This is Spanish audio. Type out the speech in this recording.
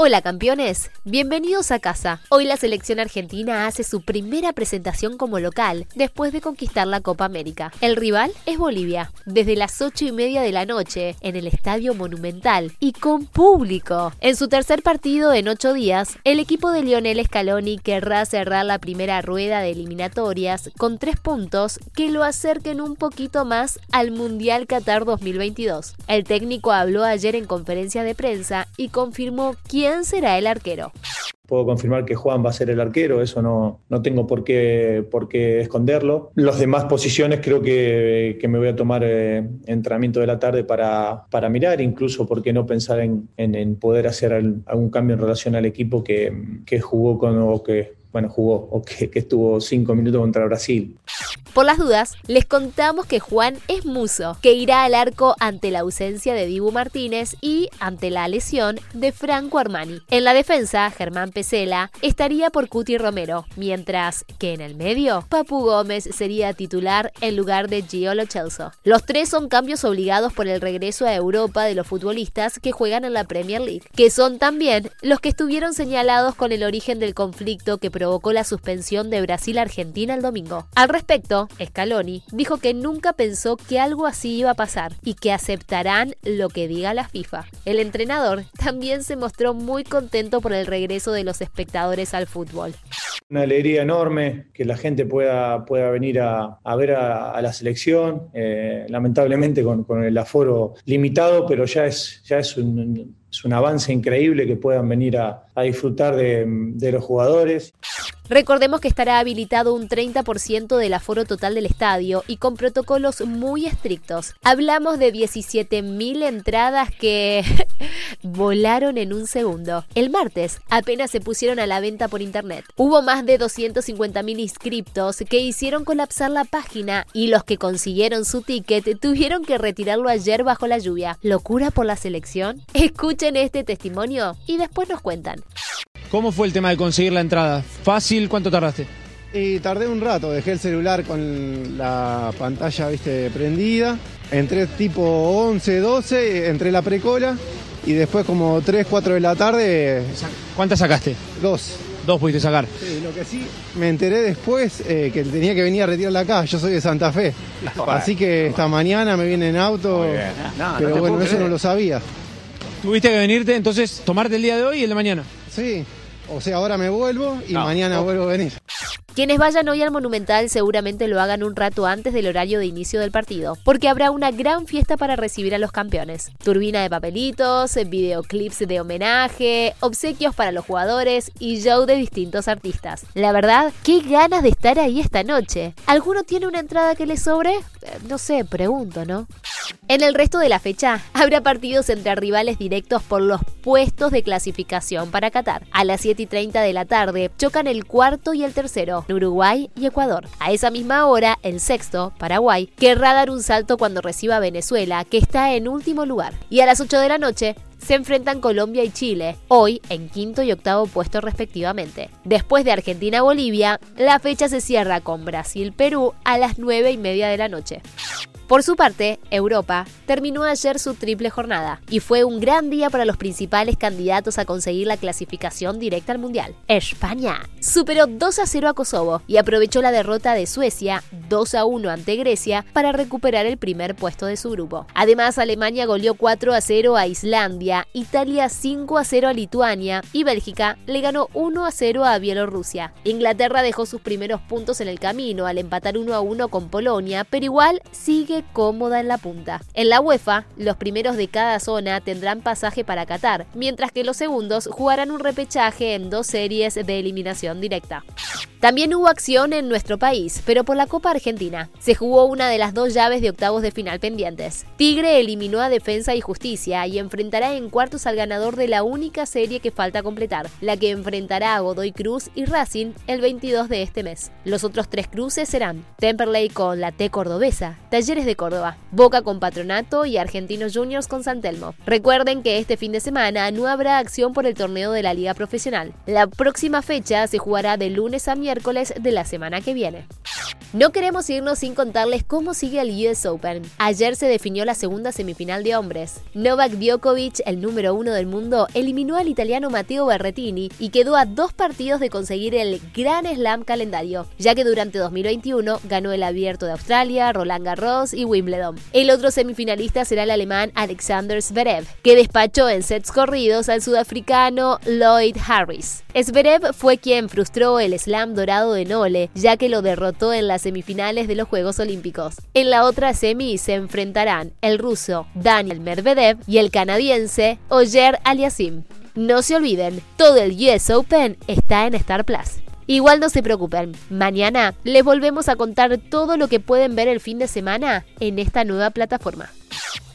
Hola campeones, bienvenidos a casa. Hoy la selección argentina hace su primera presentación como local después de conquistar la Copa América. El rival es Bolivia, desde las 8 y media de la noche en el Estadio Monumental y con público. En su tercer partido en ocho días, el equipo de Lionel Scaloni querrá cerrar la primera rueda de eliminatorias con tres puntos que lo acerquen un poquito más al Mundial Qatar 2022. El técnico habló ayer en conferencia de prensa y confirmó quién ¿Quién será el arquero? Puedo confirmar que Juan va a ser el arquero, eso no, no tengo por qué, por qué esconderlo. Las demás posiciones creo que, que me voy a tomar eh, entrenamiento de la tarde para, para mirar, incluso por qué no pensar en, en, poder hacer algún cambio en relación al equipo que, que jugó con o que bueno, jugó o que, que estuvo cinco minutos contra Brasil. Por las dudas, les contamos que Juan es muso, que irá al arco ante la ausencia de Dibu Martínez y ante la lesión de Franco Armani. En la defensa, Germán Pesela estaría por Cuti Romero, mientras que en el medio, Papu Gómez sería titular en lugar de Gio Lo Celso. Los tres son cambios obligados por el regreso a Europa de los futbolistas que juegan en la Premier League, que son también los que estuvieron señalados con el origen del conflicto que provocó la suspensión de Brasil-Argentina el domingo. Al respecto, Scaloni dijo que nunca pensó que algo así iba a pasar y que aceptarán lo que diga la FIFA. El entrenador también se mostró muy contento por el regreso de los espectadores al fútbol. Una alegría enorme que la gente pueda, pueda venir a, ver a, la selección, eh, lamentablemente con, el aforo limitado, pero ya es, ya es un, avance increíble que puedan venir a, disfrutar de los jugadores. Recordemos que estará habilitado un 30% del aforo total del estadio y con protocolos muy estrictos. Hablamos de 17.000 entradas que volaron en un segundo. El martes apenas se pusieron a la venta por internet. Hubo más de 250.000 inscriptos que hicieron colapsar la página y los que consiguieron su ticket tuvieron que retirarlo ayer bajo la lluvia. ¿Locura por la selección? Escuchen este testimonio y después nos cuentan. ¿Cómo fue el tema de conseguir la entrada? ¿Fácil? ¿Cuánto tardaste? Y tardé un rato, dejé el celular con la pantalla viste, prendida. Entré tipo 11, 12, entré la precola y después como 3, 4 de la tarde... ¿Cuántas sacaste? Dos. Dos pudiste sacar. Sí, lo que sí me enteré después eh, que tenía que venir a retirarla acá. Yo soy de Santa Fe. Así que esta mañana me viene en auto. pero bueno, eso no lo sabía. Tuviste que venirte, entonces, tomarte el día de hoy y el de mañana. Sí, o sea, ahora me vuelvo y mañana vuelvo a venir. Quienes vayan hoy al Monumental seguramente lo hagan un rato antes del horario de inicio del partido, porque habrá una gran fiesta para recibir a los campeones. Turbina de papelitos, videoclips de homenaje, obsequios para los jugadores y show de distintos artistas. La verdad, qué ganas de estar ahí esta noche. ¿Alguno tiene una entrada que le sobre? Eh, no sé, pregunto, ¿no? En el resto de la fecha habrá partidos entre rivales directos por los puestos de clasificación para Qatar. A las 7 y 30 de la tarde chocan el cuarto y el tercero, Uruguay y Ecuador. A esa misma hora, el sexto, Paraguay, querrá dar un salto cuando reciba a Venezuela, que está en último lugar. Y a las 8 de la noche, se enfrentan Colombia y Chile, hoy en quinto y octavo puesto respectivamente. Después de Argentina-Bolivia, la fecha se cierra con Brasil-Perú a las 9 y media de la noche. Por su parte, Europa terminó ayer su triple jornada y fue un gran día para los principales candidatos a conseguir la clasificación directa al Mundial. España superó 2 a 0 a Kosovo y aprovechó la derrota de Suecia 2 a 1 ante Grecia para recuperar el primer puesto de su grupo. Además, Alemania goleó 4 a 0 a Islandia, Italia 5 a 0 a Lituania y Bélgica le ganó 1 a 0 a Bielorrusia. Inglaterra dejó sus primeros puntos en el camino al empatar 1 a 1 con Polonia, pero igual sigue cómoda en la punta. En la UEFA, los primeros de cada zona tendrán pasaje para Qatar, mientras que los segundos jugarán un repechaje en dos series de eliminación directa. También hubo acción en nuestro país, pero por la Copa Argentina. Se jugó una de las dos llaves de octavos de final pendientes. Tigre eliminó a Defensa y Justicia y enfrentará en cuartos al ganador de la única serie que falta completar, la que enfrentará a Godoy Cruz y Racing el 22 de este mes. Los otros tres cruces serán Temperley con la T cordobesa, Talleres de Córdoba, Boca con Patronato y Argentinos Juniors con San Telmo. Recuerden que este fin de semana no habrá acción por el torneo de la Liga Profesional. La próxima fecha se jugará de lunes a miércoles de la semana que viene. No queremos irnos sin contarles cómo sigue el US Open. Ayer se definió la segunda semifinal de hombres. Novak Djokovic, el número uno del mundo, eliminó al italiano Matteo Berretini y quedó a dos partidos de conseguir el Gran Slam calendario, ya que durante 2021 ganó el Abierto de Australia, Roland Garros y Wimbledon. El otro semifinalista será el alemán Alexander Zverev, que despachó en sets corridos al sudafricano Lloyd Harris. Zverev fue quien frustró el slam dorado de Nole, ya que lo derrotó en las semifinales de los Juegos Olímpicos. En la otra semi se enfrentarán el ruso Daniel Medvedev y el canadiense Oyer Aliasim. No se olviden, todo el US Open está en Star Plus. Igual no se preocupen, mañana les volvemos a contar todo lo que pueden ver el fin de semana en esta nueva plataforma.